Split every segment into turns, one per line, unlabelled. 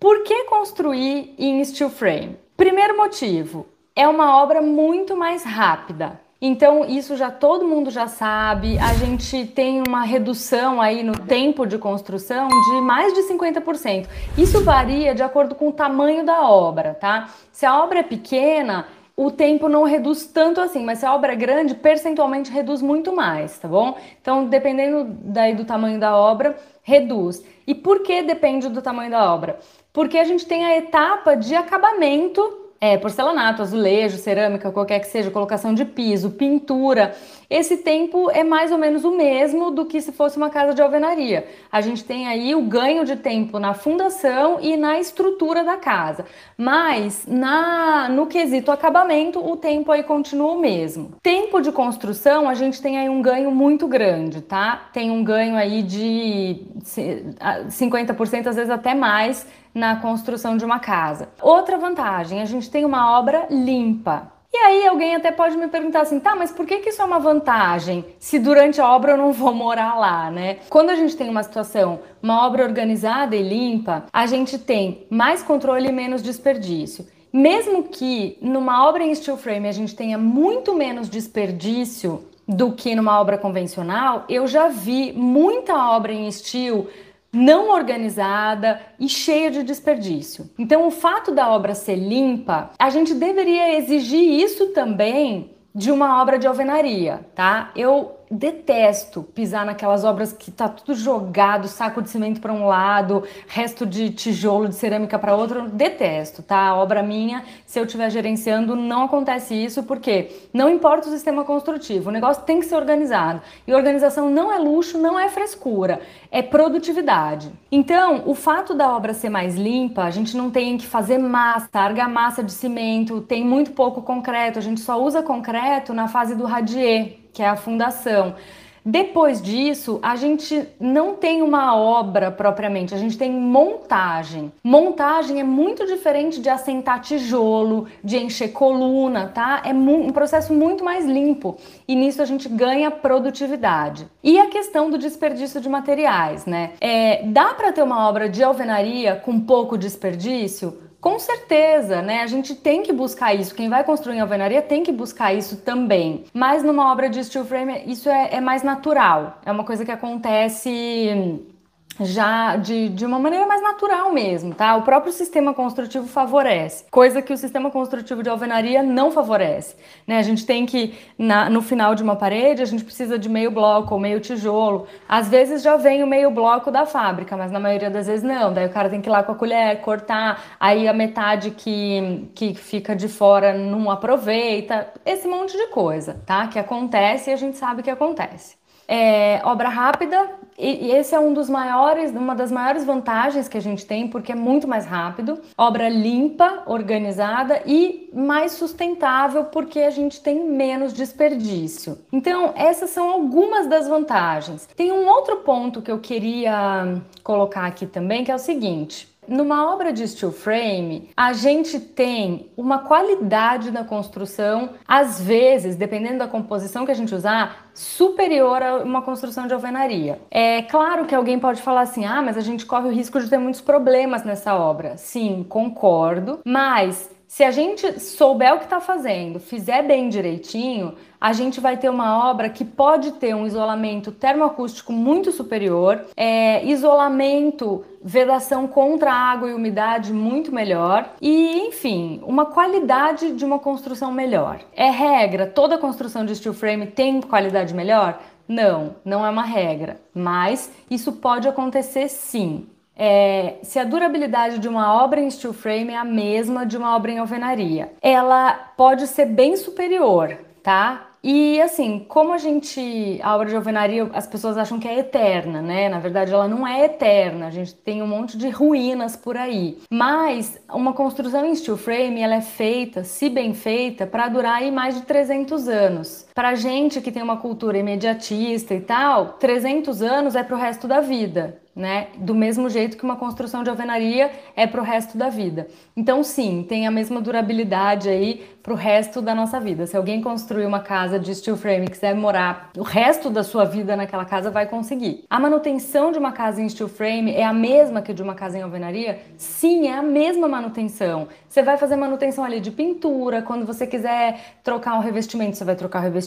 Por que construir em steel frame? Primeiro motivo, é uma obra muito mais rápida. Então, isso já todo mundo já sabe. A gente tem uma redução aí no tempo de construção de mais de 50%. Isso varia de acordo com o tamanho da obra, tá? Se a obra é pequena, o tempo não reduz tanto assim, mas se a obra é grande, percentualmente reduz muito mais, tá bom? Então, dependendo daí do tamanho da obra, reduz. E por que depende do tamanho da obra? Porque a gente tem a etapa de acabamento é, porcelanato, azulejo, cerâmica, qualquer que seja, colocação de piso, pintura. Esse tempo é mais ou menos o mesmo do que se fosse uma casa de alvenaria. A gente tem aí o ganho de tempo na fundação e na estrutura da casa. Mas na no quesito acabamento, o tempo aí continua o mesmo. Tempo de construção, a gente tem aí um ganho muito grande, tá? Tem um ganho aí de 50%, às vezes até mais na construção de uma casa. Outra vantagem, a gente tem uma obra limpa. E aí alguém até pode me perguntar assim, tá, mas por que, que isso é uma vantagem se durante a obra eu não vou morar lá, né? Quando a gente tem uma situação, uma obra organizada e limpa, a gente tem mais controle e menos desperdício. Mesmo que numa obra em steel frame a gente tenha muito menos desperdício do que numa obra convencional, eu já vi muita obra em steel não organizada e cheia de desperdício. Então, o fato da obra ser limpa, a gente deveria exigir isso também de uma obra de alvenaria, tá? Eu detesto pisar naquelas obras que tá tudo jogado, saco de cimento para um lado, resto de tijolo de cerâmica para outro. Detesto, tá? A obra minha, se eu estiver gerenciando, não acontece isso porque não importa o sistema construtivo, o negócio tem que ser organizado. E organização não é luxo, não é frescura, é produtividade. Então, o fato da obra ser mais limpa, a gente não tem que fazer massa, argamassa de cimento, tem muito pouco concreto, a gente só usa concreto na fase do radier que é a fundação. Depois disso, a gente não tem uma obra propriamente, a gente tem montagem. Montagem é muito diferente de assentar tijolo, de encher coluna, tá? É um processo muito mais limpo e nisso a gente ganha produtividade. E a questão do desperdício de materiais, né? É, dá para ter uma obra de alvenaria com pouco desperdício? Com certeza, né? A gente tem que buscar isso. Quem vai construir em alvenaria tem que buscar isso também. Mas numa obra de steel frame, isso é, é mais natural. É uma coisa que acontece já de, de uma maneira mais natural mesmo, tá? O próprio sistema construtivo favorece, coisa que o sistema construtivo de alvenaria não favorece, né? A gente tem que, na, no final de uma parede, a gente precisa de meio bloco ou meio tijolo. Às vezes já vem o meio bloco da fábrica, mas na maioria das vezes não. Daí o cara tem que ir lá com a colher, cortar, aí a metade que, que fica de fora não aproveita. Esse monte de coisa, tá? Que acontece e a gente sabe que acontece. É, obra rápida, e esse é um dos maiores, uma das maiores vantagens que a gente tem, porque é muito mais rápido, obra limpa, organizada e mais sustentável, porque a gente tem menos desperdício. Então, essas são algumas das vantagens. Tem um outro ponto que eu queria colocar aqui também, que é o seguinte: numa obra de steel frame, a gente tem uma qualidade da construção, às vezes, dependendo da composição que a gente usar, superior a uma construção de alvenaria. É claro que alguém pode falar assim: "Ah, mas a gente corre o risco de ter muitos problemas nessa obra". Sim, concordo, mas se a gente souber o que está fazendo, fizer bem direitinho, a gente vai ter uma obra que pode ter um isolamento termoacústico muito superior, é, isolamento, vedação contra água e umidade muito melhor e, enfim, uma qualidade de uma construção melhor. É regra, toda construção de steel frame tem qualidade melhor? Não, não é uma regra, mas isso pode acontecer sim é, se a durabilidade de uma obra em steel frame é a mesma de uma obra em alvenaria. Ela pode ser bem superior, tá? E assim, como a gente, a obra de alvenaria, as pessoas acham que é eterna, né? Na verdade, ela não é eterna. A gente tem um monte de ruínas por aí. Mas uma construção em steel frame, ela é feita, se bem feita, para durar aí mais de 300 anos. Pra gente que tem uma cultura imediatista e tal, 300 anos é pro resto da vida né? Do mesmo jeito que uma construção de alvenaria é para o resto da vida. Então, sim, tem a mesma durabilidade aí para o resto da nossa vida. Se alguém construir uma casa de steel frame e quiser morar o resto da sua vida naquela casa, vai conseguir. A manutenção de uma casa em steel frame é a mesma que de uma casa em alvenaria? Sim, é a mesma manutenção. Você vai fazer manutenção ali de pintura, quando você quiser trocar um revestimento, você vai trocar o revestimento.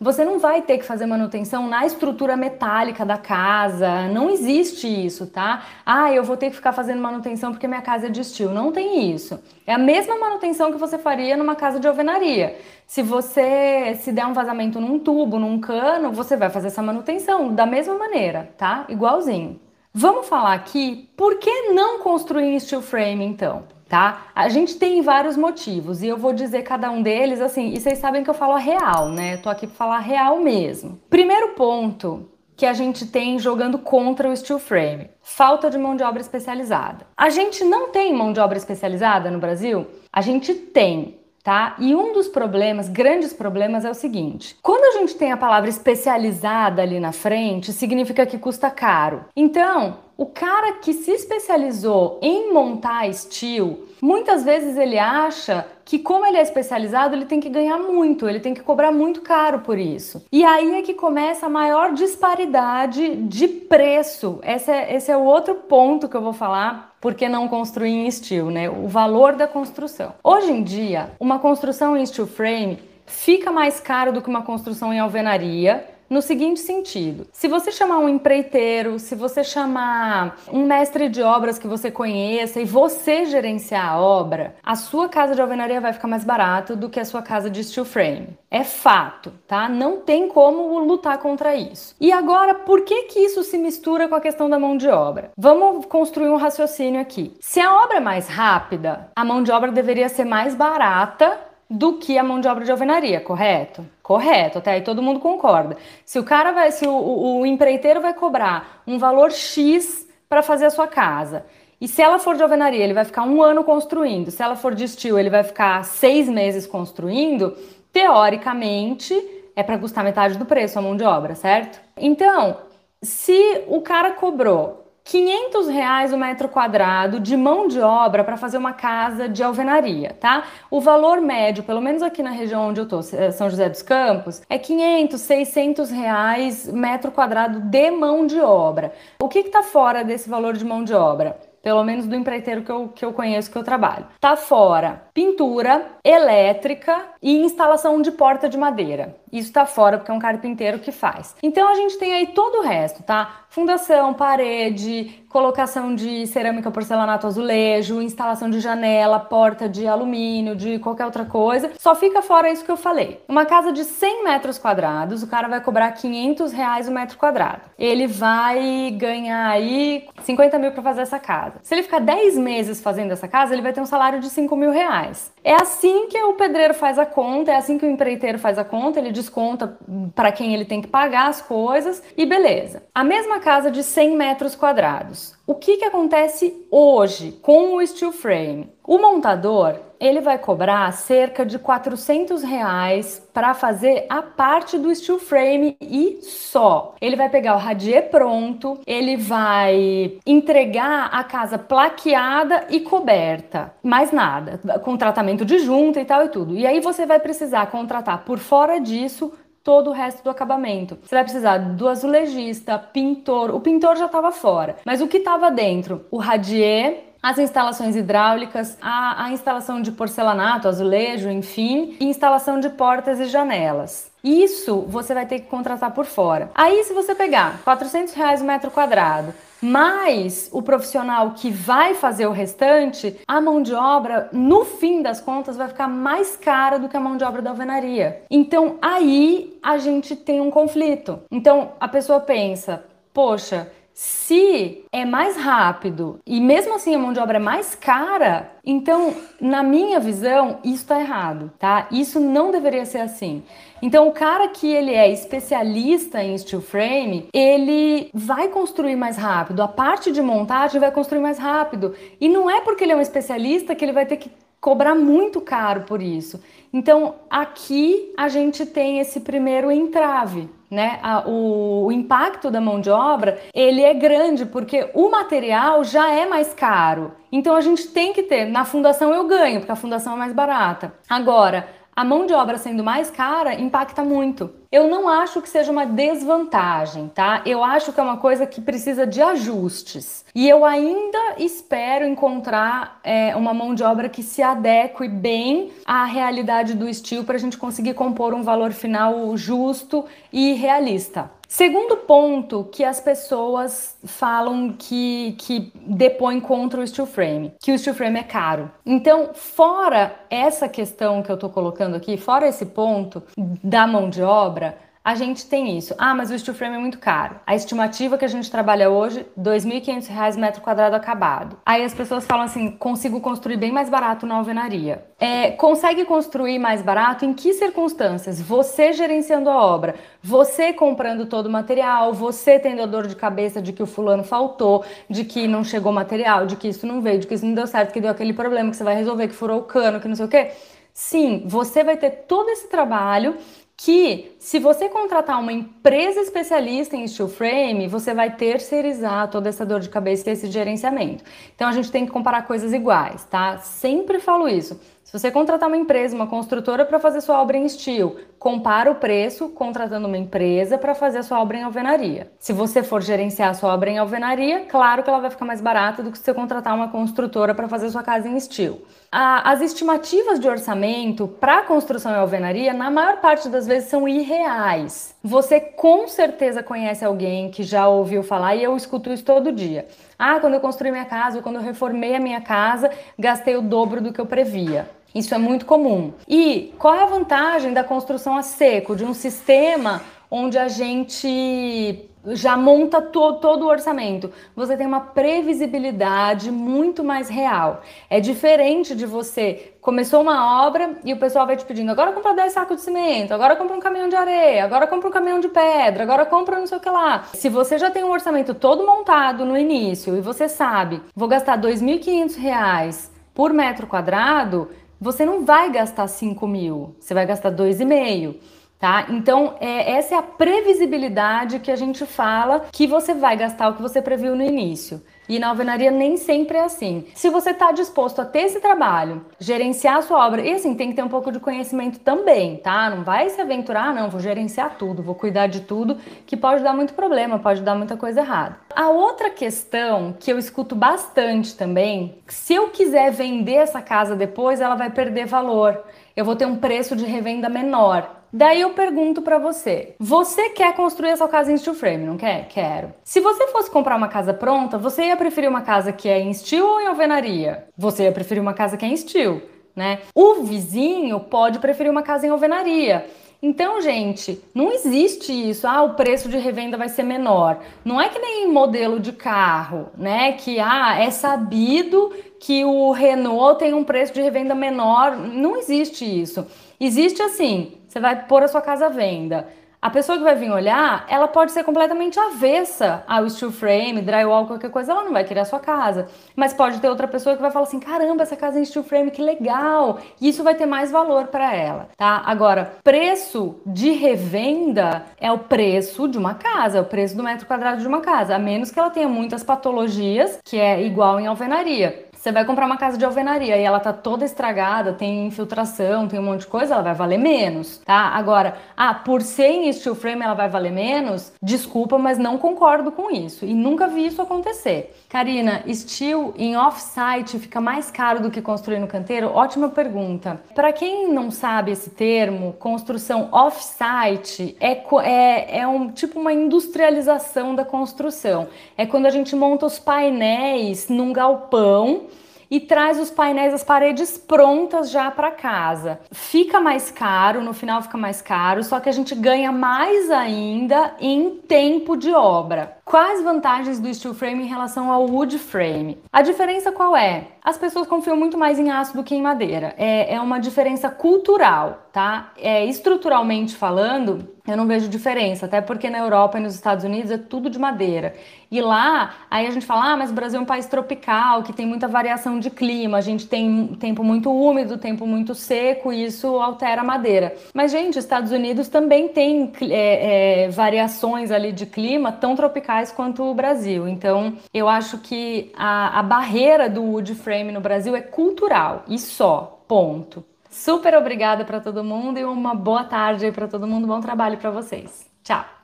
Você não vai ter que fazer manutenção na estrutura metálica da casa. Não existe isso, tá? Ah, eu vou ter que ficar fazendo manutenção porque minha casa é de steel. Não tem isso. É a mesma manutenção que você faria numa casa de alvenaria. Se você se der um vazamento num tubo, num cano, você vai fazer essa manutenção da mesma maneira, tá? Igualzinho. Vamos falar aqui por que não construir em steel frame então? Tá? A gente tem vários motivos e eu vou dizer cada um deles assim, e vocês sabem que eu falo a real, né? Eu tô aqui para falar real mesmo. Primeiro ponto que a gente tem jogando contra o steel frame, falta de mão de obra especializada. A gente não tem mão de obra especializada no Brasil? A gente tem, tá? E um dos problemas, grandes problemas, é o seguinte: quando a gente tem a palavra especializada ali na frente, significa que custa caro. Então, o cara que se especializou em montar steel, muitas vezes ele acha que como ele é especializado, ele tem que ganhar muito, ele tem que cobrar muito caro por isso. E aí é que começa a maior disparidade de preço. Esse é, esse é o outro ponto que eu vou falar por que não construir em steel, né? O valor da construção. Hoje em dia, uma construção em steel frame fica mais caro do que uma construção em alvenaria, no seguinte sentido: se você chamar um empreiteiro, se você chamar um mestre de obras que você conheça e você gerenciar a obra, a sua casa de alvenaria vai ficar mais barato do que a sua casa de steel frame. É fato, tá? Não tem como lutar contra isso. E agora, por que que isso se mistura com a questão da mão de obra? Vamos construir um raciocínio aqui. Se a obra é mais rápida, a mão de obra deveria ser mais barata do que a mão de obra de alvenaria, correto? Correto, até aí todo mundo concorda. Se o cara vai, se o, o, empreiteiro vai cobrar um valor X para fazer a sua casa, e se ela for de alvenaria, ele vai ficar um ano construindo, se ela for de steel, ele vai ficar seis meses construindo, teoricamente é para custar metade do preço a mão de obra, certo? Então, se o cara cobrou 500 reais o metro quadrado de mão de obra para fazer uma casa de alvenaria, tá? O valor médio, pelo menos aqui na região onde eu tô, eh, São José dos Campos, é 500, 600 reais metro quadrado de mão de obra. O que está fora desse valor de mão de obra? pelo menos do empreiteiro que eu, que eu conheço, que eu trabalho. Tá fora pintura, elétrica e instalação de porta de madeira. Isso tá fora porque é um carpinteiro que faz. Então a gente tem aí todo o resto, tá? Fundação, parede, colocação de cerâmica, porcelanato, azulejo, instalação de janela, porta de alumínio, de qualquer outra coisa. Só fica fora isso que eu falei. Uma casa de 100 metros quadrados, o cara vai cobrar 500 reais o metro quadrado. Ele vai ganhar aí 50 mil para fazer essa casa. Se ele ficar 10 meses fazendo essa casa, ele vai ter um salário de 5 mil reais. É assim que o pedreiro faz a conta, é assim que o empreiteiro faz a conta, ele desconta para quem ele tem que pagar as coisas e beleza. A mesma casa de 100 metros quadrados. O que, que acontece hoje com o steel frame? O montador ele vai cobrar cerca de 400 reais para fazer a parte do steel frame e só. Ele vai pegar o radier pronto, ele vai entregar a casa plaqueada e coberta, mais nada, com tratamento de junta e tal e tudo. E aí você vai precisar contratar por fora disso todo o resto do acabamento. Você vai precisar do azulejista, pintor. O pintor já estava fora, mas o que estava dentro? O radier, as instalações hidráulicas, a, a, instalação de porcelanato, azulejo, enfim, e instalação de portas e janelas. Isso você vai ter que contratar por fora. Aí, se você pegar 400 reais o metro quadrado, mais o profissional que vai fazer o restante, a mão de obra, no fim das contas, vai ficar mais cara do que a mão de obra da alvenaria. Então aí a gente tem um conflito. Então a pessoa pensa, poxa, se é mais rápido e mesmo assim a mão de obra é mais cara, então, na minha visão, isso está errado, tá? Isso não deveria ser assim. Então, o cara que ele é especialista em steel frame, ele vai construir mais rápido. A parte de montagem vai construir mais rápido. E não é porque ele é um especialista que ele vai ter que cobrar muito caro por isso. Então, aqui a gente tem esse primeiro entrave, né? A, o, o, impacto da mão de obra ele é grande porque o material já é mais caro. Então a gente tem que ter. Na fundação eu ganho porque a fundação é mais barata. Agora a mão de obra sendo mais cara impacta muito. Eu não acho que seja uma desvantagem, tá? Eu acho que é uma coisa que precisa de ajustes. E eu ainda espero encontrar é, uma mão de obra que se adeque bem à realidade do estilo para a gente conseguir compor um valor final justo e realista. Segundo ponto que as pessoas falam que, que depõem contra o steel frame, que o steel frame é caro. Então, fora essa questão que eu tô colocando aqui, fora esse ponto da mão de obra, a gente tem isso. Ah, mas o steel frame é muito caro. A estimativa que a gente trabalha hoje, R$ 2.500 metro quadrado acabado. Aí as pessoas falam assim, consigo construir bem mais barato na alvenaria. É, consegue construir mais barato em que circunstâncias? Você gerenciando a obra, você comprando todo o material, você tendo a dor de cabeça de que o fulano faltou, de que não chegou material, de que isso não veio, de que isso não deu certo, que deu aquele problema que você vai resolver, que furou o cano, que não sei o quê. Sim, você vai ter todo esse trabalho que se você contratar uma empresa especialista em steel frame, você vai terceirizar toda essa dor de cabeça e esse gerenciamento. Então a gente tem que comparar coisas iguais, tá? Sempre falo isso. Se você contratar uma empresa, uma construtora para fazer sua obra em steel, compara o preço contratando uma empresa para fazer a sua obra em alvenaria. Se você for gerenciar a sua obra em alvenaria, claro que ela vai ficar mais barata do que se você contratar uma construtora para fazer sua casa em steel. as estimativas de orçamento para construção em alvenaria, na maior parte das vezes, são irreais. Você com certeza conhece alguém que já ouviu falar e eu escuto isso todo dia. Ah, quando eu construí minha casa, ou quando eu reformei a minha casa, gastei o dobro do que eu previa. Isso é muito comum. E qual é a vantagem da construção a seco, de um sistema onde a gente já monta to todo o orçamento. Você tem uma previsibilidade muito mais real. É diferente de você começou uma obra e o pessoal vai te pedindo: agora compra 10 sacos de cimento, agora compra um caminhão de areia, agora compra um caminhão de pedra, agora compra não sei o que lá. Se você já tem um orçamento todo montado no início e você sabe, vou gastar R$ 2.500 por metro quadrado, você não vai gastar 5 mil, você vai gastar 2,5 tá? Então, é, essa é a previsibilidade que a gente fala que você vai gastar o que você previu no início. E na alvenaria nem sempre é assim. Se você está disposto a ter esse trabalho, gerenciar a sua obra, e assim, tem que ter um pouco de conhecimento também, tá? Não vai se aventurar, não, vou gerenciar tudo, vou cuidar de tudo, que pode dar muito problema, pode dar muita coisa errada. A outra questão que eu escuto bastante também, se eu quiser vender essa casa depois, ela vai perder valor. Eu vou ter um preço de revenda menor. Daí eu pergunto para você: você quer construir a sua casa em steel frame, não quer? Quero. Se você fosse comprar uma casa pronta, você ia preferir uma casa que é em steel ou em alvenaria? Você ia preferir uma casa que é em steel, né? O vizinho pode preferir uma casa em alvenaria. Então, gente, não existe isso. Ah, o preço de revenda vai ser menor. Não é que nem modelo de carro, né? Que ah, é sabido que o Renault tem um preço de revenda menor. Não existe isso. Existe assim, você vai pôr a sua casa à venda. A pessoa que vai vir olhar, ela pode ser completamente avessa ao steel frame, drywall, qualquer coisa, ela não vai querer a sua casa. Mas pode ter outra pessoa que vai falar assim: caramba, essa casa é em steel frame, que legal! E isso vai ter mais valor para ela, tá? Agora, preço de revenda é o preço de uma casa, é o preço do metro quadrado de uma casa, a menos que ela tenha muitas patologias, que é igual em alvenaria. Você vai comprar uma casa de alvenaria e ela tá toda estragada, tem infiltração, tem um monte de coisa, ela vai valer menos, tá? Agora, ah, por ser em steel frame ela vai valer menos? Desculpa, mas não concordo com isso e nunca vi isso acontecer. Karina, steel em off-site fica mais caro do que construir no canteiro? Ótima pergunta. Para quem não sabe esse termo, construção off-site é, é, é um tipo uma industrialização da construção. É quando a gente monta os painéis num galpão e traz os painéis, as paredes prontas já para casa. Fica mais caro, no final fica mais caro, só que a gente ganha mais ainda em tempo de obra. Quais vantagens do steel frame em relação ao wood frame? A diferença qual é? As pessoas confiam muito mais em aço do que em madeira. É, é uma diferença cultural, tá? É, estruturalmente falando, eu não vejo diferença, até porque na Europa e nos Estados Unidos é tudo de madeira. E lá, aí a gente fala, ah, mas o Brasil é um país tropical, que tem muita variação de clima, a gente tem tempo muito úmido, tempo muito seco, e isso altera a madeira. Mas, gente, Estados Unidos também tem é, é, variações ali de clima tão tropicais quanto o Brasil. Então, eu acho que a, a barreira do wood frame no Brasil é cultural, e só, ponto. Super obrigada para todo mundo e uma boa tarde para todo mundo. Bom trabalho para vocês. Tchau.